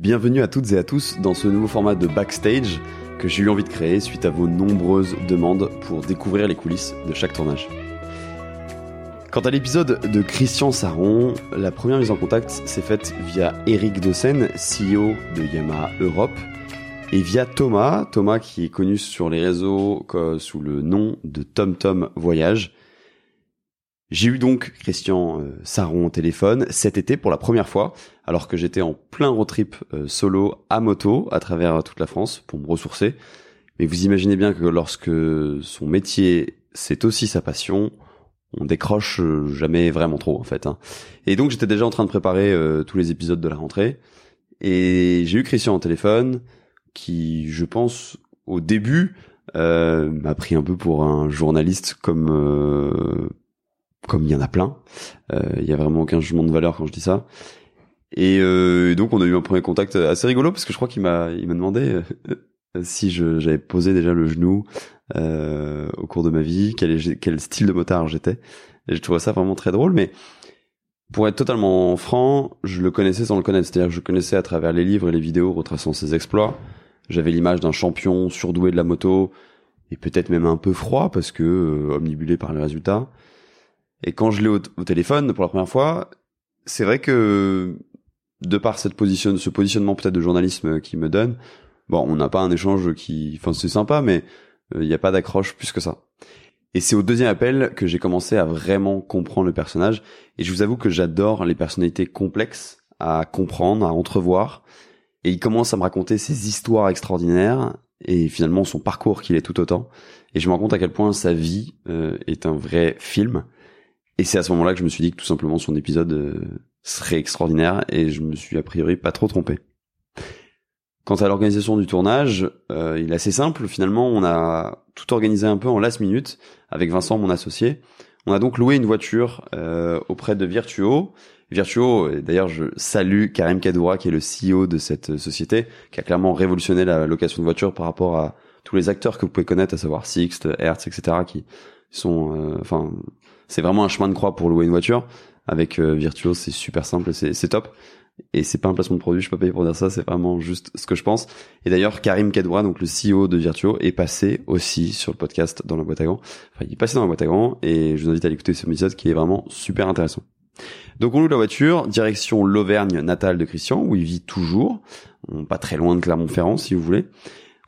Bienvenue à toutes et à tous dans ce nouveau format de backstage que j'ai eu envie de créer suite à vos nombreuses demandes pour découvrir les coulisses de chaque tournage. Quant à l'épisode de Christian Saron, la première mise en contact s'est faite via Eric Dossen, CEO de Yamaha Europe, et via Thomas, Thomas qui est connu sur les réseaux sous le nom de TomTom Voyage. J'ai eu donc Christian euh, Saron au téléphone cet été pour la première fois, alors que j'étais en plein road trip euh, solo à moto à travers toute la France pour me ressourcer. Mais vous imaginez bien que lorsque son métier c'est aussi sa passion, on décroche euh, jamais vraiment trop en fait. Hein. Et donc j'étais déjà en train de préparer tous les épisodes de la rentrée et j'ai eu Christian au téléphone qui, je pense, au début m'a pris un peu pour un journaliste comme comme il y en a plein. Euh, il y a vraiment aucun jugement de valeur quand je dis ça. Et euh, donc on a eu un premier contact assez rigolo parce que je crois qu'il m'a il m'a demandé euh, si j'avais posé déjà le genou au cours de ma vie, quel, quel style de motard j'étais. Et je trouvais ça vraiment très drôle, mais pour être totalement franc, je le connaissais sans le connaître. C'est-à-dire que je connaissais à travers les livres et les vidéos retraçant ses exploits. J'avais l'image d'un champion surdoué de la moto et peut-être même un peu froid parce que omnibulé par les résultats. Et quand je l'ai au, téléphone pour la première fois, c'est vrai que de par cette position, ce positionnement peut-être de journalisme qui me donne, bon, on n'a pas un échange qui, enfin, c'est sympa, mais euh, il n'y a pas d'accroche plus que ça. Et c'est au deuxième appel que j'ai commencé à vraiment comprendre le personnage. Et je vous avoue que j'adore les personnalités complexes à comprendre, à entrevoir. Et il commence à me raconter ses histoires extraordinaires et finalement son parcours qu'il est tout autant. Et je me rends compte à quel point sa vie euh, est un vrai film. Et c'est à ce moment-là que je me suis dit que tout simplement son épisode euh, serait extraordinaire et je me suis a priori pas trop trompé. Quant à l'organisation du tournage, euh, il est assez simple. Finalement, on a tout organisé un peu en last minute avec Vincent, mon associé. On a donc loué une voiture euh, auprès de Virtuo. Virtuo, d'ailleurs, je salue Karim Kadoura, qui est le CEO de cette société, qui a clairement révolutionné la location de voitures par rapport à tous les acteurs que vous pouvez connaître, à savoir Sixt, Hertz, etc., qui sont, enfin, c'est vraiment un chemin de croix pour louer une voiture. Avec euh, Virtuo, c'est super simple, c'est top. Et c'est pas un placement de produit, je peux pas payer pour dire ça, c'est vraiment juste ce que je pense. Et d'ailleurs, Karim Kadoura, donc le CEO de Virtuo, est passé aussi sur le podcast dans la boîte à gants. Enfin, il est passé dans la boîte à gants et je vous invite à l'écouter ce épisode qui est vraiment super intéressant. Donc on loue la voiture, direction l'Auvergne natale de Christian, où il vit toujours, pas très loin de Clermont-Ferrand si vous voulez.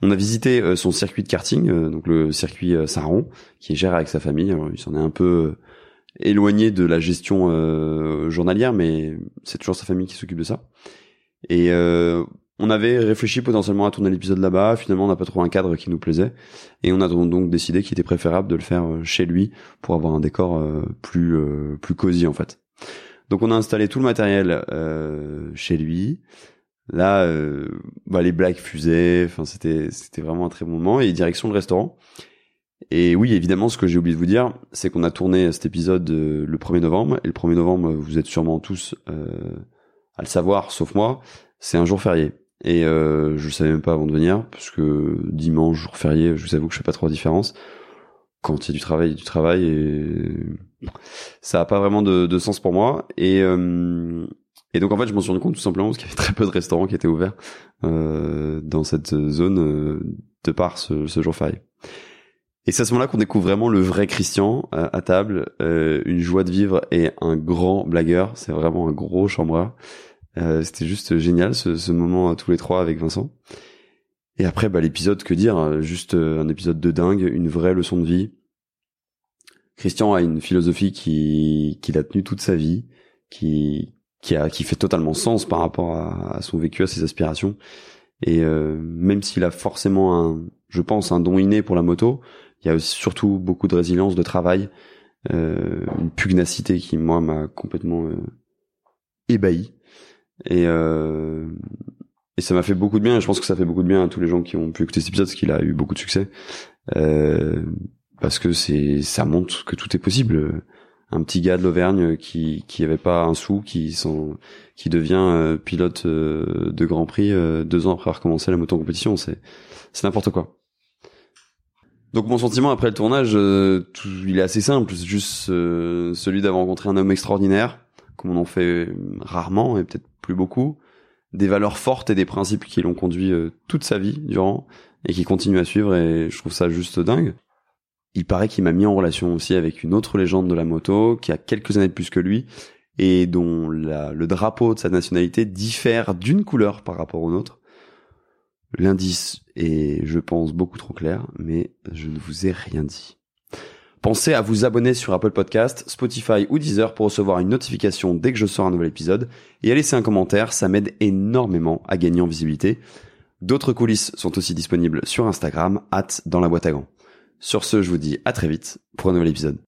On a visité euh, son circuit de karting, euh, donc le circuit Saron, qui géré avec sa famille. Il s'en est un peu éloigné de la gestion euh, journalière, mais c'est toujours sa famille qui s'occupe de ça. Et euh, on avait réfléchi potentiellement à tourner l'épisode là-bas. Finalement, on n'a pas trouvé un cadre qui nous plaisait, et on a donc décidé qu'il était préférable de le faire euh, chez lui pour avoir un décor plus plus cosy en fait. Donc, on a installé tout le matériel chez lui. Là, bah, les blagues fusaient. Enfin, c'était c'était vraiment un très bon moment. Et direction le restaurant. Et oui, évidemment, ce que j'ai oublié de vous dire, c'est qu'on a tourné cet épisode euh, le 1er novembre, et le 1er novembre, vous êtes sûrement tous euh, à le savoir, sauf moi, c'est un jour férié. Et euh, je le savais même pas avant de venir, parce que dimanche, jour férié, je vous avoue que je fais pas trop la différence. Quand il y a du travail, il y a du travail, et ça a pas vraiment de, de sens pour moi. Et, euh, et donc en fait, je m'en suis rendu compte tout simplement parce qu'il y avait très peu de restaurants qui étaient ouverts euh, dans cette zone de par ce, ce jour férié. Et c'est à ce moment-là qu'on découvre vraiment le vrai Christian euh, à table, euh, une joie de vivre et un grand blagueur. C'est vraiment un gros chambreur. Euh, C'était juste génial ce, ce moment à tous les trois avec Vincent. Et après, bah, l'épisode, que dire Juste euh, un épisode de dingue, une vraie leçon de vie. Christian a une philosophie qui qu'il a tenue toute sa vie, qui qui a qui fait totalement sens par rapport à, à son vécu, à ses aspirations. Et euh, même s'il a forcément un, je pense, un don inné pour la moto, il y a surtout beaucoup de résilience, de travail, euh, une pugnacité qui moi m'a complètement euh, ébahi. Et euh, et ça m'a fait beaucoup de bien. Et je pense que ça fait beaucoup de bien à tous les gens qui ont pu écouter cet épisode, parce qu'il a eu beaucoup de succès. Euh, parce que c'est ça montre que tout est possible. Un petit gars de l'Auvergne qui qui avait pas un sou, qui sont qui devient euh, pilote euh, de Grand Prix deux ans après avoir commencé la moto compétition, c'est c'est n'importe quoi. Donc mon sentiment après le tournage, euh, il est assez simple, c'est juste euh, celui d'avoir rencontré un homme extraordinaire, comme on en fait rarement et peut-être plus beaucoup, des valeurs fortes et des principes qui l'ont conduit euh, toute sa vie durant et qui continue à suivre et je trouve ça juste dingue. Il paraît qu'il m'a mis en relation aussi avec une autre légende de la moto qui a quelques années de plus que lui et dont le drapeau de sa nationalité diffère d'une couleur par rapport au nôtre. L'indice est, je pense, beaucoup trop clair, mais je ne vous ai rien dit. Pensez à vous abonner sur Apple Podcast, Spotify ou Deezer pour recevoir une notification dès que je sors un nouvel épisode et à laisser un commentaire, ça m'aide énormément à gagner en visibilité. D'autres coulisses sont aussi disponibles sur Instagram, at dans la boîte à gants. Sur ce, je vous dis à très vite pour un nouvel épisode.